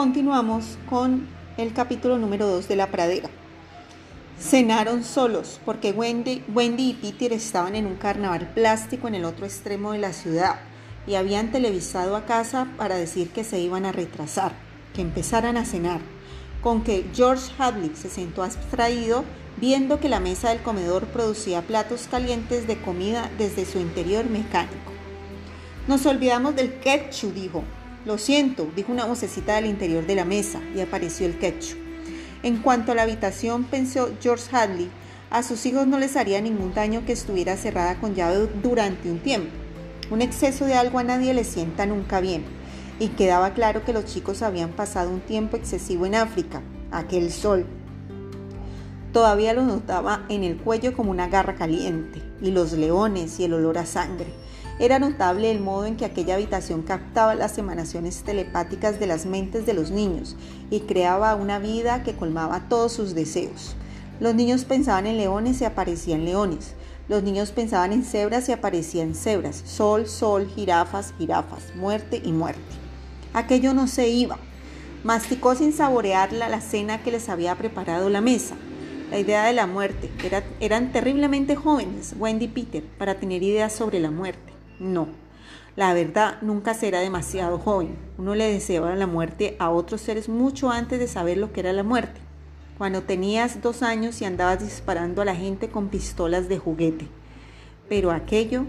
continuamos con el capítulo número 2 de La Pradera. Cenaron solos porque Wendy, Wendy y Peter estaban en un carnaval plástico en el otro extremo de la ciudad y habían televisado a casa para decir que se iban a retrasar, que empezaran a cenar, con que George Hadley se sentó abstraído viendo que la mesa del comedor producía platos calientes de comida desde su interior mecánico. Nos olvidamos del ketchup, dijo, lo siento, dijo una vocecita del interior de la mesa y apareció el ketchup. En cuanto a la habitación, pensó George Hadley, a sus hijos no les haría ningún daño que estuviera cerrada con llave durante un tiempo. Un exceso de algo a nadie le sienta nunca bien. Y quedaba claro que los chicos habían pasado un tiempo excesivo en África, aquel sol. Todavía lo notaba en el cuello como una garra caliente, y los leones y el olor a sangre. Era notable el modo en que aquella habitación captaba las emanaciones telepáticas de las mentes de los niños y creaba una vida que colmaba todos sus deseos. Los niños pensaban en leones y aparecían leones. Los niños pensaban en cebras y aparecían cebras. Sol, sol, jirafas, jirafas, muerte y muerte. Aquello no se iba. Masticó sin saborearla la cena que les había preparado la mesa. La idea de la muerte. eran terriblemente jóvenes, Wendy y Peter, para tener ideas sobre la muerte. No, la verdad nunca será demasiado joven. Uno le deseaba la muerte a otros seres mucho antes de saber lo que era la muerte. Cuando tenías dos años y andabas disparando a la gente con pistolas de juguete. Pero aquello,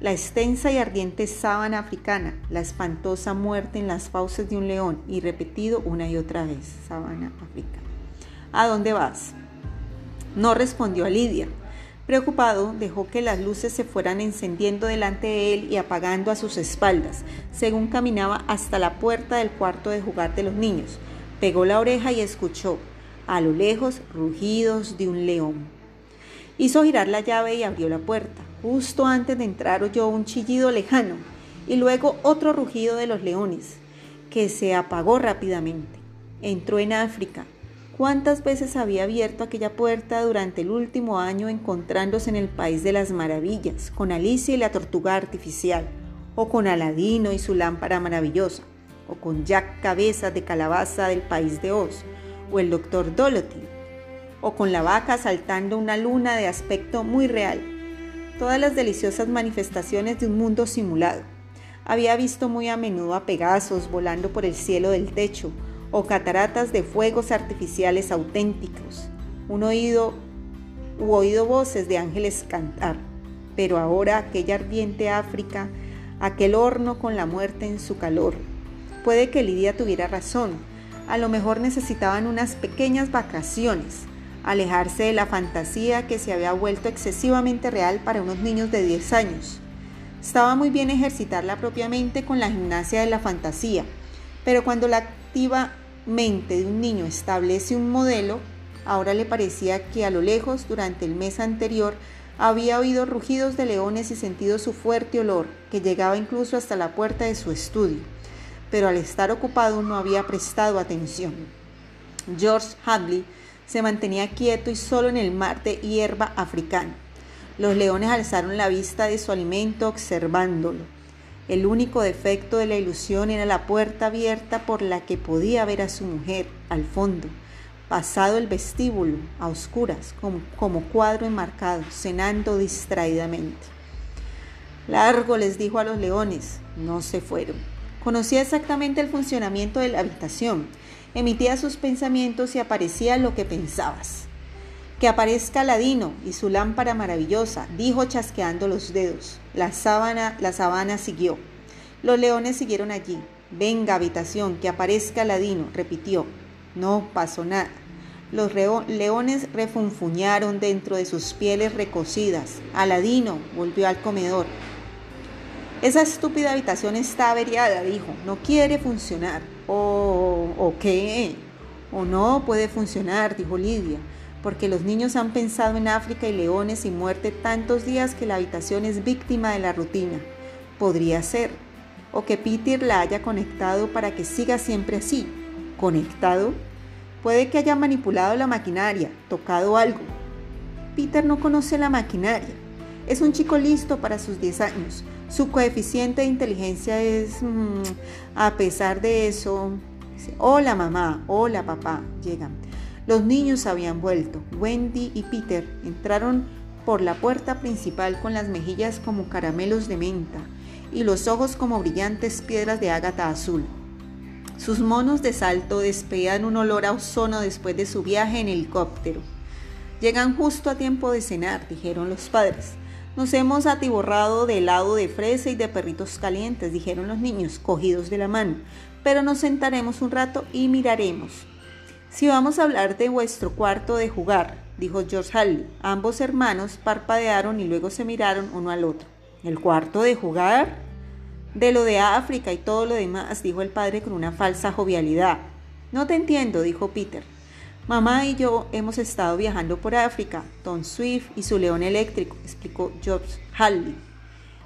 la extensa y ardiente sábana africana, la espantosa muerte en las fauces de un león y repetido una y otra vez, sábana africana. ¿A dónde vas? No respondió a Lidia. Preocupado, dejó que las luces se fueran encendiendo delante de él y apagando a sus espaldas, según caminaba hasta la puerta del cuarto de jugar de los niños. Pegó la oreja y escuchó, a lo lejos, rugidos de un león. Hizo girar la llave y abrió la puerta. Justo antes de entrar oyó un chillido lejano y luego otro rugido de los leones, que se apagó rápidamente. Entró en África, ¿Cuántas veces había abierto aquella puerta durante el último año encontrándose en el País de las Maravillas, con Alicia y la tortuga artificial, o con Aladino y su lámpara maravillosa, o con Jack Cabeza de Calabaza del País de Oz, o el Doctor Dolothy, o con la vaca saltando una luna de aspecto muy real. Todas las deliciosas manifestaciones de un mundo simulado. Había visto muy a menudo a Pegasos volando por el cielo del techo, o cataratas de fuegos artificiales auténticos, un oído u oído voces de ángeles cantar, pero ahora aquella ardiente África, aquel horno con la muerte en su calor. Puede que Lidia tuviera razón, a lo mejor necesitaban unas pequeñas vacaciones, alejarse de la fantasía que se había vuelto excesivamente real para unos niños de 10 años. Estaba muy bien ejercitarla propiamente con la gimnasia de la fantasía, pero cuando la mente de un niño establece un modelo, ahora le parecía que a lo lejos, durante el mes anterior, había oído rugidos de leones y sentido su fuerte olor, que llegaba incluso hasta la puerta de su estudio, pero al estar ocupado no había prestado atención. George Hadley se mantenía quieto y solo en el mar de hierba africana. Los leones alzaron la vista de su alimento observándolo. El único defecto de la ilusión era la puerta abierta por la que podía ver a su mujer al fondo, pasado el vestíbulo, a oscuras, como, cuadro enmarcado, cenando distraídamente. Largo les dijo a los leones, no se fueron. Conocía exactamente el funcionamiento de la habitación, emitía sus pensamientos y aparecía lo que pensabas. Que aparezca Ladino y su lámpara maravillosa, dijo chasqueando los dedos. La sábana, la sabana siguió. Los leones siguieron allí. Venga, habitación, que aparezca Ladino, repitió. No pasó nada. Los leones refunfuñaron dentro de sus pieles recocidas. Aladino volvió al comedor. Esa estúpida habitación está averiada, dijo. No quiere funcionar. ¿O, ¿O qué? ¿O no puede funcionar? dijo Lidia porque los niños han pensado en África y leones y muerte tantos días que la habitación es víctima de la rutina. Podría ser. O que Peter la haya conectado para que siga siempre así. ¿Conectado? Puede que haya manipulado la maquinaria, tocado algo. Peter no conoce la maquinaria. Es un chico listo para sus 10 años. Su coeficiente de inteligencia es... Mm, a pesar de eso, hola mamá, hola papá, llegan. Los niños habían vuelto. Wendy y Peter entraron por la puerta principal con las mejillas como caramelos de menta y los ojos como brillantes piedras de ágata azul. Sus monos de salto despedían un olor a ozono después de su viaje en helicóptero. Llegan justo a tiempo de cenar, dijeron los padres. Nos hemos atiborrado de helado de fresa y de perritos calientes, dijeron los niños, cogidos de la mano, pero nos sentaremos un rato y miraremos. Si vamos a hablar de vuestro cuarto de jugar, dijo George Halley. Ambos hermanos parpadearon y luego se miraron uno al otro. ¿El cuarto de jugar? De lo de África y todo lo demás, dijo el padre con una falsa jovialidad. No te entiendo, dijo Peter. Mamá y yo hemos estado viajando por África, Tom Swift y su león eléctrico, explicó George Halley.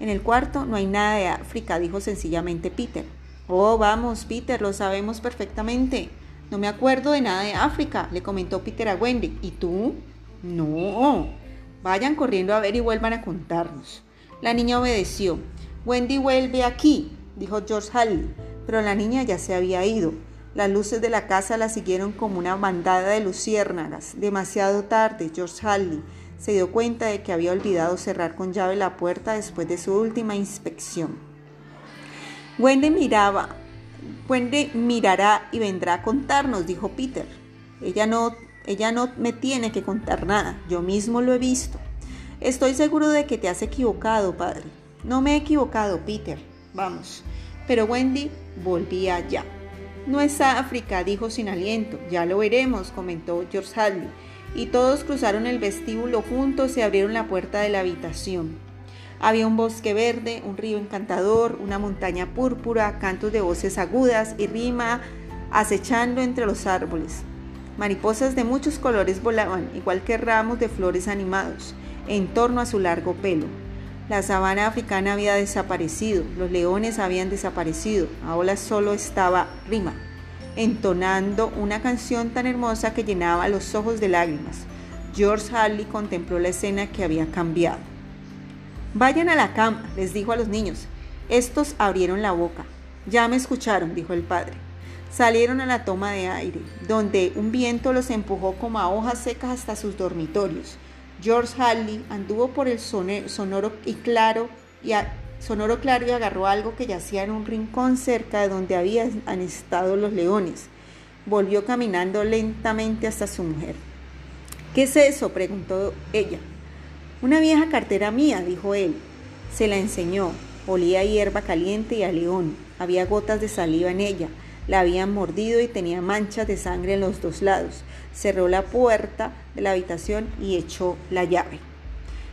En el cuarto no hay nada de África, dijo sencillamente Peter. Oh, vamos, Peter, lo sabemos perfectamente. No me acuerdo de nada de África, le comentó Peter a Wendy. ¿Y tú? No. Vayan corriendo a ver y vuelvan a contarnos. La niña obedeció. Wendy vuelve aquí, dijo George Halley, pero la niña ya se había ido. Las luces de la casa la siguieron como una bandada de luciérnagas. Demasiado tarde, George Halley se dio cuenta de que había olvidado cerrar con llave la puerta después de su última inspección. Wendy miraba Wendy mirará y vendrá a contarnos, dijo Peter. Ella no, ella no me tiene que contar nada, yo mismo lo he visto. Estoy seguro de que te has equivocado, padre. No me he equivocado, Peter. Vamos. Pero Wendy volvía ya. No es África, dijo sin aliento. Ya lo veremos, comentó George Hadley. Y todos cruzaron el vestíbulo juntos y abrieron la puerta de la habitación. Había un bosque verde, un río encantador, una montaña púrpura, cantos de voces agudas y rima acechando entre los árboles. Mariposas de muchos colores volaban, igual que ramos de flores animados, en torno a su largo pelo. La sabana africana había desaparecido, los leones habían desaparecido, ahora solo estaba Rima, entonando una canción tan hermosa que llenaba los ojos de lágrimas. George Harley contempló la escena que había cambiado. Vayan a la cama, les dijo a los niños. Estos abrieron la boca. Ya me escucharon, dijo el padre. Salieron a la toma de aire, donde un viento los empujó como a hojas secas hasta sus dormitorios. George Hadley anduvo por el sonoro y claro y sonoro claro y agarró algo que yacía en un rincón cerca de donde habían estado los leones. Volvió caminando lentamente hasta su mujer. ¿Qué es eso? preguntó ella. Una vieja cartera mía, dijo él. Se la enseñó. Olía a hierba caliente y a león. Había gotas de saliva en ella. La habían mordido y tenía manchas de sangre en los dos lados. Cerró la puerta de la habitación y echó la llave.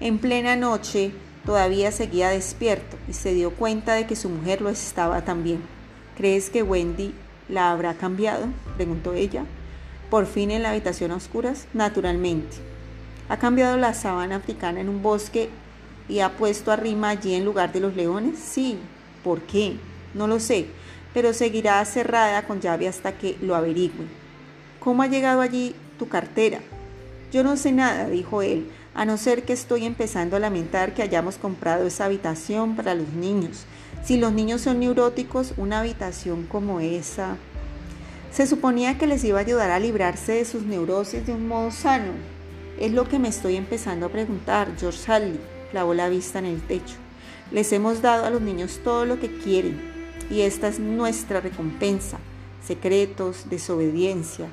En plena noche todavía seguía despierto y se dio cuenta de que su mujer lo estaba también. ¿Crees que Wendy la habrá cambiado? preguntó ella. Por fin en la habitación a oscuras, naturalmente. ¿Ha cambiado la sabana africana en un bosque y ha puesto a Rima allí en lugar de los leones? Sí. ¿Por qué? No lo sé, pero seguirá cerrada con llave hasta que lo averigüe. ¿Cómo ha llegado allí tu cartera? Yo no sé nada, dijo él, a no ser que estoy empezando a lamentar que hayamos comprado esa habitación para los niños. Si los niños son neuróticos, una habitación como esa... Se suponía que les iba a ayudar a librarse de sus neurosis de un modo sano. Es lo que me estoy empezando a preguntar. George Hadley clavó la vista en el techo. Les hemos dado a los niños todo lo que quieren y esta es nuestra recompensa. Secretos, desobediencia.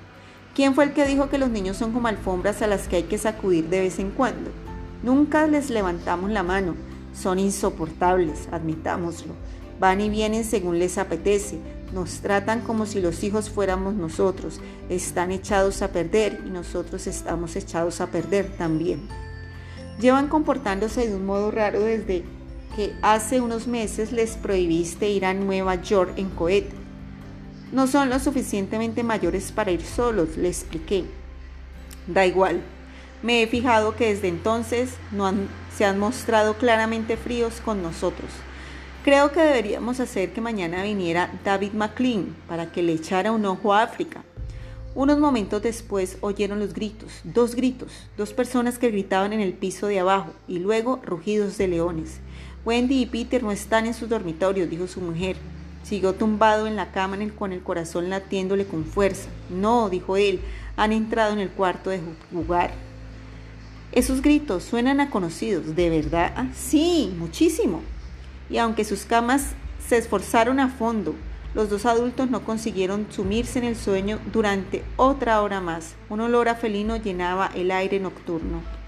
¿Quién fue el que dijo que los niños son como alfombras a las que hay que sacudir de vez en cuando? Nunca les levantamos la mano. Son insoportables, admitámoslo. Van y vienen según les apetece, nos tratan como si los hijos fuéramos nosotros. Están echados a perder y nosotros estamos echados a perder también. Llevan comportándose de un modo raro desde que hace unos meses les prohibiste ir a Nueva York en cohete. No son lo suficientemente mayores para ir solos, le expliqué. Da igual. Me he fijado que desde entonces no se han mostrado claramente fríos con nosotros. Creo que deberíamos hacer que mañana viniera David McLean para que le echara un ojo a África. Unos momentos después oyeron los gritos, dos gritos, dos personas que gritaban en el piso de abajo y luego rugidos de leones. Wendy y Peter no están en sus dormitorios, dijo su mujer. Siguió tumbado en la cama con el corazón latiéndole con fuerza. No, dijo él, han entrado en el cuarto de jugar. Esos gritos suenan a conocidos, ¿de verdad? Ah, sí, muchísimo. Y aunque sus camas se esforzaron a fondo, los dos adultos no consiguieron sumirse en el sueño durante otra hora más. Un olor a felino llenaba el aire nocturno.